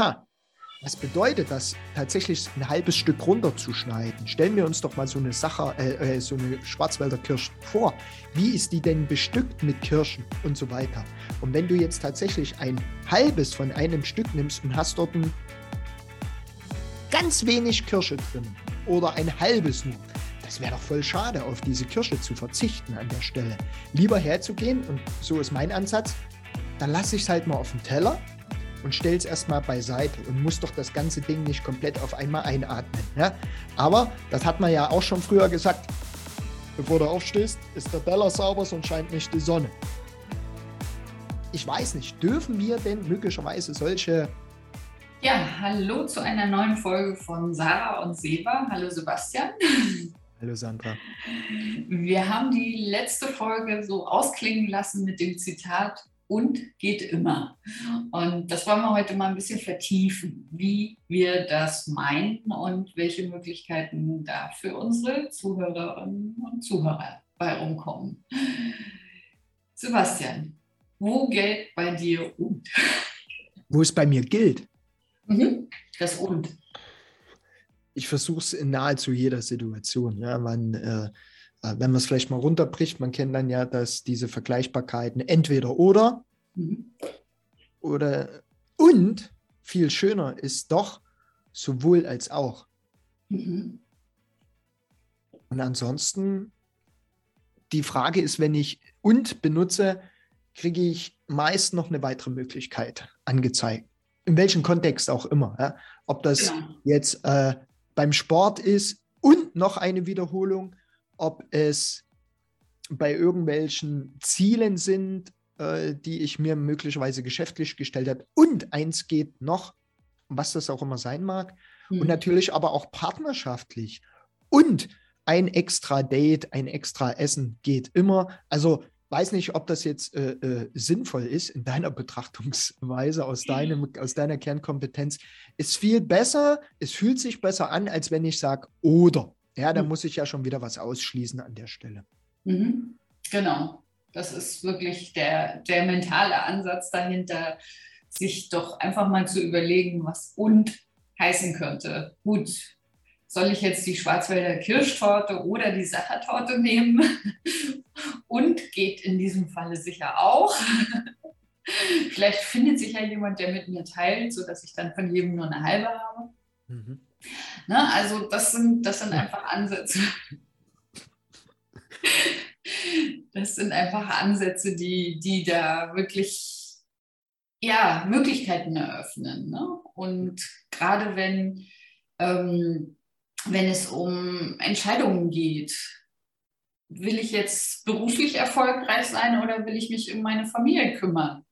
ha, was bedeutet das, tatsächlich ein halbes Stück runterzuschneiden? Stellen wir uns doch mal so eine Sache, äh, äh, so eine Schwarzwälder Kirsche vor. Wie ist die denn bestückt mit Kirschen und so weiter? Und wenn du jetzt tatsächlich ein halbes von einem Stück nimmst und hast dort ein ganz wenig Kirsche drin oder ein halbes nur, das wäre doch voll schade, auf diese Kirsche zu verzichten an der Stelle. Lieber herzugehen, und so ist mein Ansatz, dann lasse ich es halt mal auf dem Teller und stell es erstmal beiseite und muss doch das ganze Ding nicht komplett auf einmal einatmen. Ja? Aber das hat man ja auch schon früher gesagt, bevor du aufstehst, ist der Teller sauber, sonst scheint nicht die Sonne. Ich weiß nicht, dürfen wir denn möglicherweise solche... Ja, hallo zu einer neuen Folge von Sarah und Seba. Hallo Sebastian. Hallo Sandra. Wir haben die letzte Folge so ausklingen lassen mit dem Zitat, und geht immer. Und das wollen wir heute mal ein bisschen vertiefen, wie wir das meinen und welche Möglichkeiten da für unsere Zuhörerinnen und Zuhörer bei rumkommen. Sebastian, wo gilt bei dir und? Wo es bei mir gilt? Mhm, das und. Ich versuche es in nahezu jeder Situation. Ja, man, äh, äh, wenn man es vielleicht mal runterbricht, man kennt dann ja, dass diese Vergleichbarkeiten entweder oder mhm. oder und viel schöner ist doch sowohl als auch. Mhm. Und ansonsten, die Frage ist, wenn ich und benutze, kriege ich meist noch eine weitere Möglichkeit angezeigt. In welchem Kontext auch immer. Ja? Ob das ja. jetzt äh, beim Sport ist und noch eine Wiederholung ob es bei irgendwelchen Zielen sind, äh, die ich mir möglicherweise geschäftlich gestellt habe. Und eins geht noch, was das auch immer sein mag. Mhm. Und natürlich aber auch partnerschaftlich. Und ein extra Date, ein extra Essen geht immer. Also weiß nicht, ob das jetzt äh, äh, sinnvoll ist in deiner Betrachtungsweise, aus, deinem, aus deiner Kernkompetenz. Ist viel besser, es fühlt sich besser an, als wenn ich sage oder. Ja, da mhm. muss ich ja schon wieder was ausschließen an der Stelle. Mhm. Genau. Das ist wirklich der, der mentale Ansatz dahinter, sich doch einfach mal zu überlegen, was und heißen könnte. Gut, soll ich jetzt die Schwarzwälder Kirschtorte oder die Sachertorte nehmen? Und geht in diesem Falle sicher auch. Vielleicht findet sich ja jemand, der mit mir teilt, sodass ich dann von jedem nur eine halbe habe. Mhm. Ne? Also das sind, das sind einfach Ansätze. Das sind einfach Ansätze, die, die da wirklich ja, Möglichkeiten eröffnen. Ne? Und gerade wenn, ähm, wenn es um Entscheidungen geht, will ich jetzt beruflich erfolgreich sein oder will ich mich um meine Familie kümmern?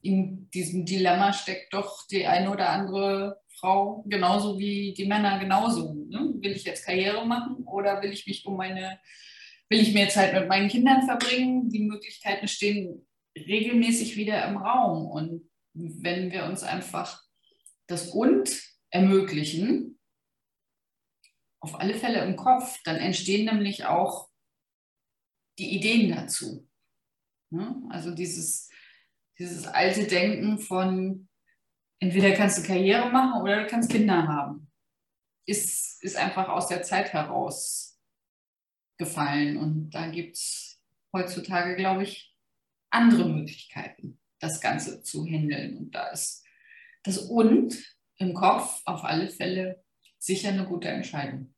In diesem Dilemma steckt doch die eine oder andere Frau genauso wie die Männer genauso. Ne? Will ich jetzt Karriere machen oder will ich mich um meine, will ich mehr Zeit mit meinen Kindern verbringen? Die Möglichkeiten stehen regelmäßig wieder im Raum. Und wenn wir uns einfach das Und ermöglichen, auf alle Fälle im Kopf, dann entstehen nämlich auch die Ideen dazu. Ne? Also dieses, dieses alte Denken von, entweder kannst du Karriere machen oder du kannst Kinder haben. Ist, ist einfach aus der Zeit heraus gefallen. Und da gibt es heutzutage, glaube ich, andere Möglichkeiten, das Ganze zu handeln. Und da ist das Und im Kopf auf alle Fälle sicher eine gute Entscheidung.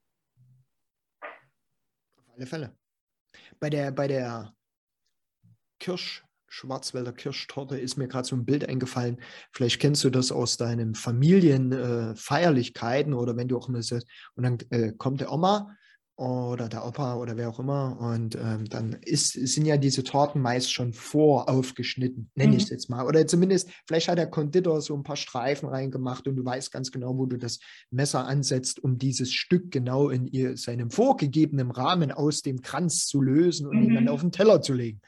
Auf alle Fälle. Bei der, bei der Kirsch, Schwarzwälder Kirschtorte ist mir gerade so ein Bild eingefallen. Vielleicht kennst du das aus deinen Familienfeierlichkeiten äh, oder wenn du auch eine und dann äh, kommt der Oma oder der Opa oder wer auch immer und ähm, dann ist, sind ja diese Torten meist schon voraufgeschnitten, nenne mhm. ich es jetzt mal. Oder zumindest, vielleicht hat der Konditor so ein paar Streifen reingemacht und du weißt ganz genau, wo du das Messer ansetzt, um dieses Stück genau in ihr, seinem vorgegebenen Rahmen aus dem Kranz zu lösen und mhm. ihn dann auf den Teller zu legen.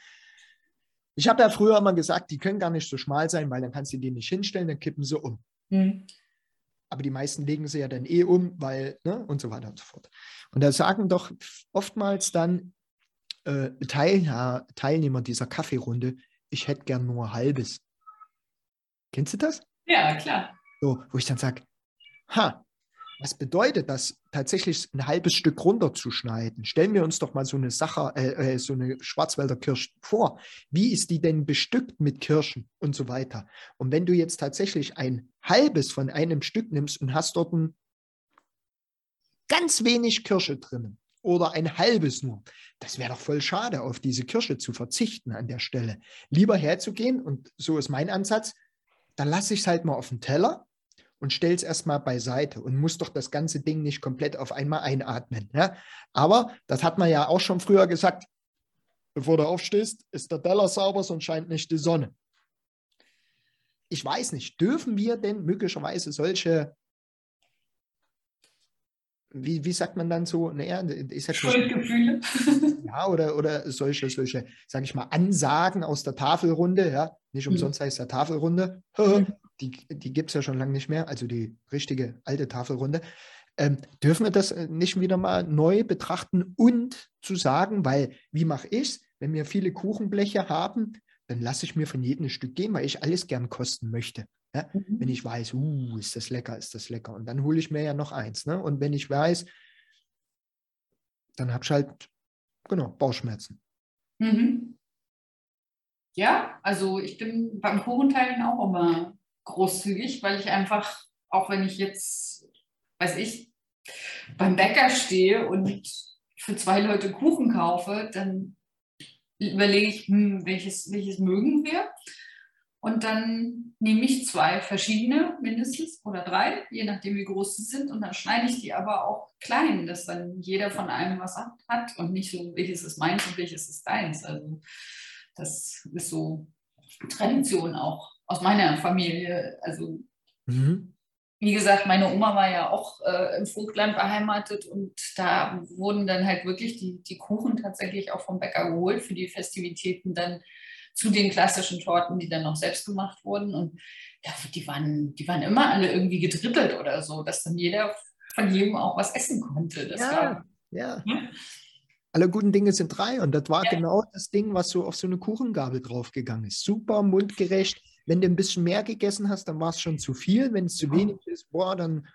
Ich habe ja früher immer gesagt, die können gar nicht so schmal sein, weil dann kannst du die nicht hinstellen, dann kippen sie um. Mhm. Aber die meisten legen sie ja dann eh um, weil, ne, und so weiter und so fort. Und da sagen doch oftmals dann äh, Teil, Teilnehmer dieser Kaffeerunde, ich hätte gern nur halbes. Kennst du das? Ja, klar. So, wo ich dann sage, ha, was bedeutet das, tatsächlich ein halbes Stück runterzuschneiden? Stellen wir uns doch mal so eine Sache, äh, äh, so eine Schwarzwälder Kirsche vor. Wie ist die denn bestückt mit Kirschen und so weiter? Und wenn du jetzt tatsächlich ein halbes von einem Stück nimmst und hast dort ein ganz wenig Kirsche drin oder ein halbes nur, das wäre doch voll schade, auf diese Kirsche zu verzichten an der Stelle. Lieber herzugehen, und so ist mein Ansatz, dann lasse ich es halt mal auf den Teller und stell es erstmal beiseite und muss doch das ganze Ding nicht komplett auf einmal einatmen. Ja? Aber das hat man ja auch schon früher gesagt, bevor du aufstehst, ist der Teller sauber, sonst scheint nicht die Sonne. Ich weiß nicht, dürfen wir denn möglicherweise solche, wie, wie sagt man dann so, naja, ist ja Schuldgefühle. Ja, oder, oder solche, solche, sage ich mal, Ansagen aus der Tafelrunde, ja, nicht umsonst heißt ja Tafelrunde, die, die gibt es ja schon lange nicht mehr, also die richtige alte Tafelrunde. Ähm, dürfen wir das äh, nicht wieder mal neu betrachten und zu sagen, weil wie mache ich es, wenn wir viele Kuchenbleche haben, dann lasse ich mir von jedem ein Stück gehen, weil ich alles gern kosten möchte. Ja? Mhm. Wenn ich weiß, uh, ist das lecker, ist das lecker. Und dann hole ich mir ja noch eins. Ne? Und wenn ich weiß, dann habe ich halt, genau, Bauchschmerzen. Mhm. Ja, also ich bin beim Kuchenteilen auch immer großzügig, weil ich einfach, auch wenn ich jetzt, weiß ich, beim Bäcker stehe und für zwei Leute Kuchen kaufe, dann überlege ich, hm, welches, welches mögen wir? Und dann nehme ich zwei verschiedene mindestens oder drei, je nachdem wie groß sie sind. Und dann schneide ich die aber auch klein, dass dann jeder von einem was hat und nicht so, welches ist meins und welches ist deins. Also das ist so Tradition auch aus meiner Familie. Also, mhm. wie gesagt, meine Oma war ja auch äh, im Vogtland beheimatet und da wurden dann halt wirklich die, die Kuchen tatsächlich auch vom Bäcker geholt für die Festivitäten dann zu den klassischen Torten, die dann noch selbst gemacht wurden. Und ja, die, waren, die waren immer alle irgendwie gedrittelt oder so, dass dann jeder von jedem auch was essen konnte. Das ja, war, ja. ja alle guten Dinge sind drei und das war ja. genau das Ding, was so auf so eine Kuchengabel draufgegangen ist. Super mundgerecht, wenn du ein bisschen mehr gegessen hast, dann war es schon zu viel. Wenn es zu wenig ist, boah, dann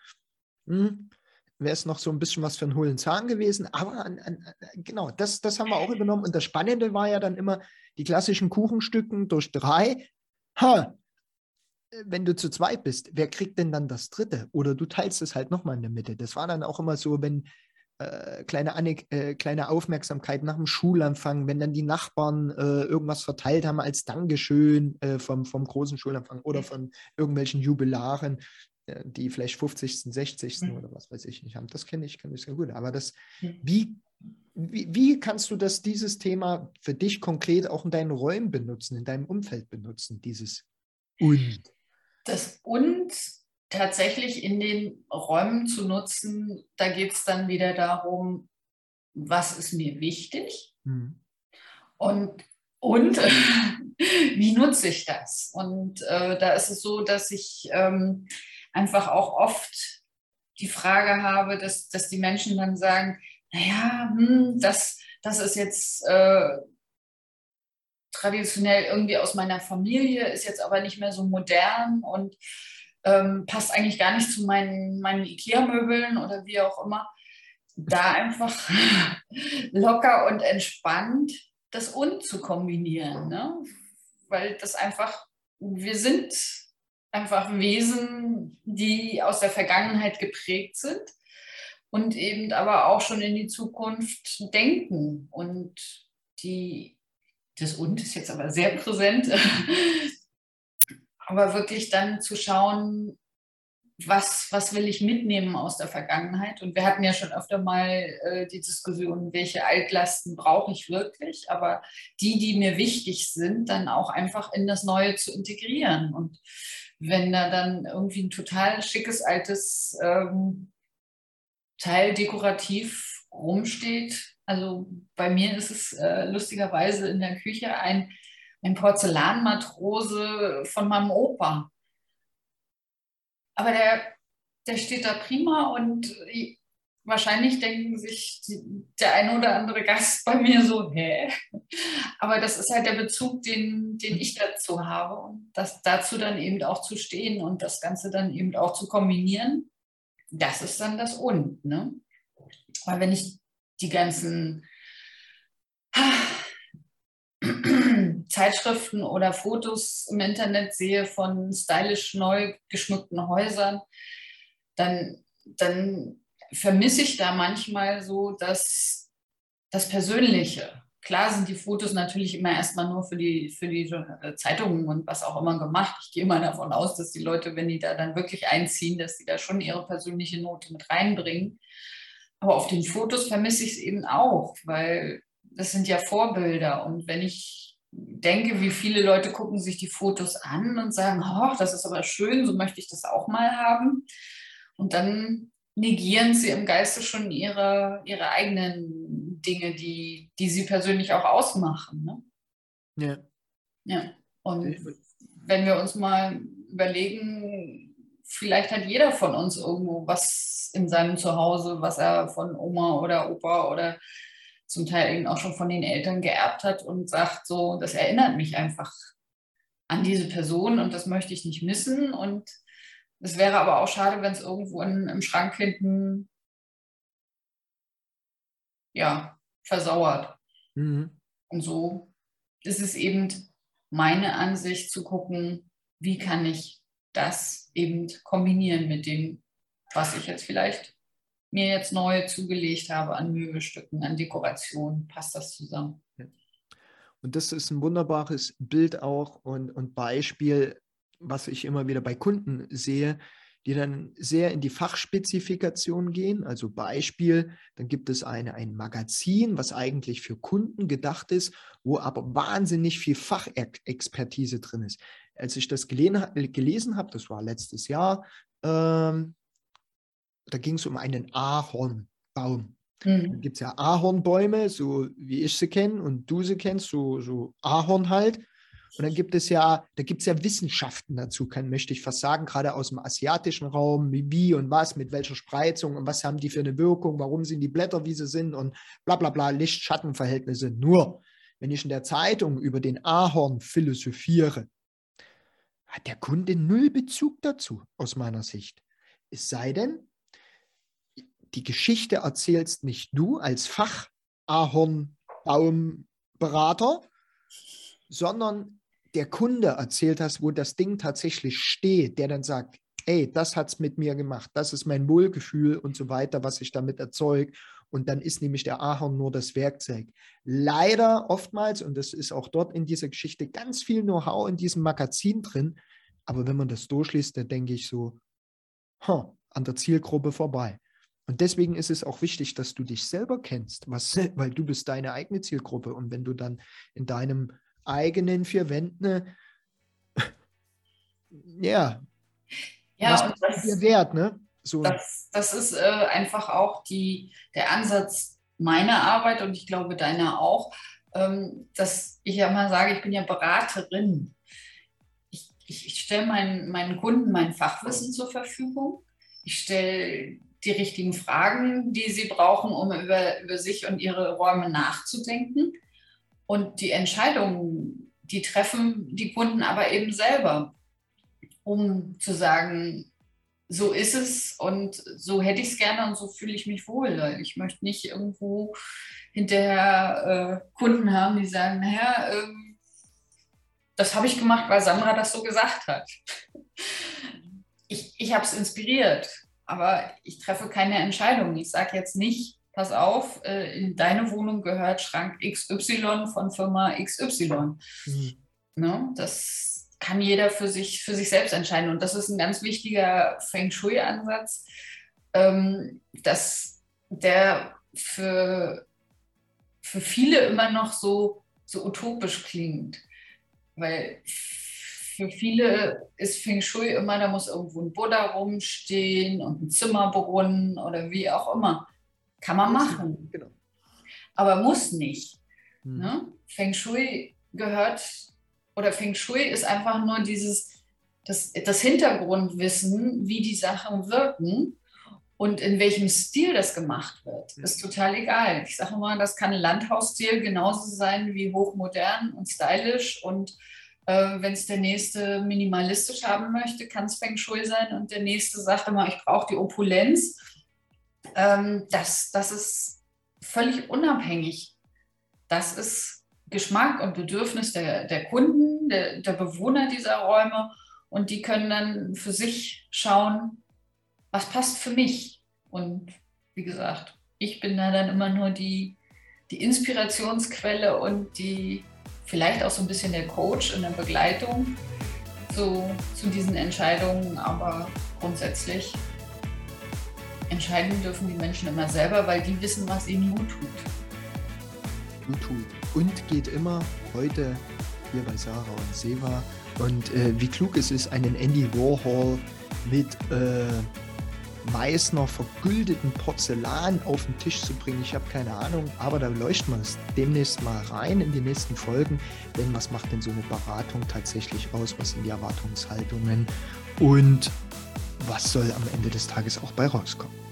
hm, wäre es noch so ein bisschen was für einen hohlen Zahn gewesen. Aber an, an, genau, das, das haben wir auch übernommen. Und das Spannende war ja dann immer die klassischen Kuchenstücken durch drei. Ha, wenn du zu zweit bist, wer kriegt denn dann das dritte? Oder du teilst es halt nochmal in der Mitte. Das war dann auch immer so, wenn äh, kleine, Anek äh, kleine Aufmerksamkeit nach dem Schulanfang, wenn dann die Nachbarn äh, irgendwas verteilt haben als Dankeschön äh, vom, vom großen Schulanfang oder von irgendwelchen Jubilaren, äh, die vielleicht 50., 60. Mhm. oder was weiß ich nicht haben. Das kenne ich, kenne ich sehr gut. Aber das, wie, wie, wie kannst du das, dieses Thema für dich konkret auch in deinen Räumen benutzen, in deinem Umfeld benutzen, dieses Und? Das Und tatsächlich in den Räumen zu nutzen, da geht es dann wieder darum, was ist mir wichtig mhm. und, und wie nutze ich das? Und äh, da ist es so, dass ich ähm, einfach auch oft die Frage habe, dass, dass die Menschen dann sagen, naja, hm, das, das ist jetzt äh, traditionell irgendwie aus meiner Familie, ist jetzt aber nicht mehr so modern und ähm, passt eigentlich gar nicht zu meinen, meinen IKEA-Möbeln oder wie auch immer. Da einfach locker und entspannt das und zu kombinieren. Ne? Weil das einfach, wir sind einfach Wesen, die aus der Vergangenheit geprägt sind und eben aber auch schon in die Zukunft denken. Und die, das und ist jetzt aber sehr präsent, aber wirklich dann zu schauen, was, was will ich mitnehmen aus der Vergangenheit? Und wir hatten ja schon öfter mal äh, die Diskussion, welche Altlasten brauche ich wirklich, aber die, die mir wichtig sind, dann auch einfach in das Neue zu integrieren. Und wenn da dann irgendwie ein total schickes altes ähm, Teil dekorativ rumsteht, also bei mir ist es äh, lustigerweise in der Küche ein ein Porzellanmatrose von meinem Opa. Aber der, der steht da prima und wahrscheinlich denken sich der ein oder andere Gast bei mir so, hä? Aber das ist halt der Bezug, den, den ich dazu habe und das dazu dann eben auch zu stehen und das Ganze dann eben auch zu kombinieren, das ist dann das Und. Ne? Weil wenn ich die ganzen Zeitschriften oder Fotos im Internet sehe von stylisch neu geschmückten Häusern, dann, dann vermisse ich da manchmal so das, das Persönliche. Klar sind die Fotos natürlich immer erstmal nur für die, für die äh, Zeitungen und was auch immer gemacht. Ich gehe mal davon aus, dass die Leute, wenn die da dann wirklich einziehen, dass sie da schon ihre persönliche Note mit reinbringen. Aber auf den Fotos vermisse ich es eben auch, weil das sind ja Vorbilder. Und wenn ich denke, wie viele Leute gucken sich die Fotos an und sagen, oh, das ist aber schön, so möchte ich das auch mal haben. Und dann negieren sie im Geiste schon ihre, ihre eigenen Dinge, die, die sie persönlich auch ausmachen. Ne? Ja. Ja. Und wenn wir uns mal überlegen, vielleicht hat jeder von uns irgendwo was in seinem Zuhause, was er von Oma oder Opa oder zum Teil eben auch schon von den Eltern geerbt hat und sagt so, das erinnert mich einfach an diese Person und das möchte ich nicht missen und es wäre aber auch schade, wenn es irgendwo in, im Schrank hinten ja, versauert. Mhm. Und so ist es eben meine Ansicht zu gucken, wie kann ich das eben kombinieren mit dem, was ich jetzt vielleicht mir jetzt neu zugelegt habe an Möbelstücken, an Dekoration. Passt das zusammen? Und das ist ein wunderbares Bild auch und, und Beispiel, was ich immer wieder bei Kunden sehe, die dann sehr in die Fachspezifikation gehen. Also Beispiel, dann gibt es eine, ein Magazin, was eigentlich für Kunden gedacht ist, wo aber wahnsinnig viel Fachexpertise drin ist. Als ich das gelesen habe, das war letztes Jahr, ähm, da ging es um einen Ahornbaum. Mhm. Da gibt es ja Ahornbäume, so wie ich sie kenne und du sie kennst, so, so Ahorn halt. Und dann gibt es ja, da gibt es ja Wissenschaften dazu, kann, möchte ich fast sagen, gerade aus dem asiatischen Raum, wie, wie und was, mit welcher Spreizung und was haben die für eine Wirkung, warum sind die Blätter, wie sie sind und bla bla bla, Licht-Schatten-Verhältnisse. Nur, wenn ich in der Zeitung über den Ahorn philosophiere, hat der Kunde null Bezug dazu, aus meiner Sicht. Es sei denn, die Geschichte erzählst nicht du als Fach-Ahornbaumberater, sondern der Kunde erzählt hast, wo das Ding tatsächlich steht, der dann sagt, ey, das hat es mit mir gemacht, das ist mein Wohlgefühl und so weiter, was ich damit erzeuge. Und dann ist nämlich der Ahorn nur das Werkzeug. Leider oftmals, und das ist auch dort in dieser Geschichte, ganz viel Know-how in diesem Magazin drin. Aber wenn man das durchliest, dann denke ich so, huh, an der Zielgruppe vorbei. Und deswegen ist es auch wichtig, dass du dich selber kennst, was, weil du bist deine eigene Zielgruppe. Und wenn du dann in deinem eigenen vier Wänden, ja, ja, was und das, dir wert, ne? So. Das, das ist äh, einfach auch die, der Ansatz meiner Arbeit und ich glaube deiner auch, ähm, dass ich ja mal sage, ich bin ja Beraterin. Ich, ich, ich stelle meinen, meinen Kunden mein Fachwissen zur Verfügung. Ich stelle die richtigen Fragen, die sie brauchen, um über, über sich und ihre Räume nachzudenken. Und die Entscheidungen, die treffen die Kunden aber eben selber, um zu sagen, so ist es und so hätte ich es gerne und so fühle ich mich wohl. Ich möchte nicht irgendwo hinterher äh, Kunden haben, die sagen, naja, äh, das habe ich gemacht, weil Sandra das so gesagt hat. Ich, ich habe es inspiriert, aber ich treffe keine Entscheidung. Ich sage jetzt nicht, pass auf, äh, in deine Wohnung gehört Schrank XY von Firma XY. Mhm. Ne? Das kann jeder für sich, für sich selbst entscheiden. Und das ist ein ganz wichtiger Feng Shui-Ansatz, ähm, dass der für, für viele immer noch so, so utopisch klingt. Weil für viele ist Feng Shui immer, da muss irgendwo ein Buddha rumstehen und ein Zimmerbrunnen oder wie auch immer. Kann man machen. Genau. Aber muss nicht. Hm. Ne? Feng Shui gehört, oder Feng Shui ist einfach nur dieses, das, das Hintergrundwissen, wie die Sachen wirken. Und in welchem Stil das gemacht wird, ist total egal. Ich sage mal, das kann Landhausstil genauso sein wie hochmodern und stylisch. Und äh, wenn es der nächste minimalistisch haben möchte, kann es Feng Shui sein. Und der nächste sagt immer, ich brauche die Opulenz. Ähm, das, das ist völlig unabhängig. Das ist Geschmack und Bedürfnis der, der Kunden, der, der Bewohner dieser Räume. Und die können dann für sich schauen, was passt für mich. Und wie gesagt, ich bin da dann immer nur die, die Inspirationsquelle und die vielleicht auch so ein bisschen der Coach in der Begleitung zu, zu diesen Entscheidungen. Aber grundsätzlich entscheiden dürfen die Menschen immer selber, weil die wissen, was ihnen gut tut. Gut tut. Und geht immer heute hier bei Sarah und Seva. Und äh, wie klug es ist, einen Andy Warhol mit äh, Meißner vergüldeten Porzellan auf den Tisch zu bringen. Ich habe keine Ahnung, aber da leuchten wir es demnächst mal rein in die nächsten Folgen. Denn was macht denn so eine Beratung tatsächlich aus? Was sind die Erwartungshaltungen? Und was soll am Ende des Tages auch bei rauskommen?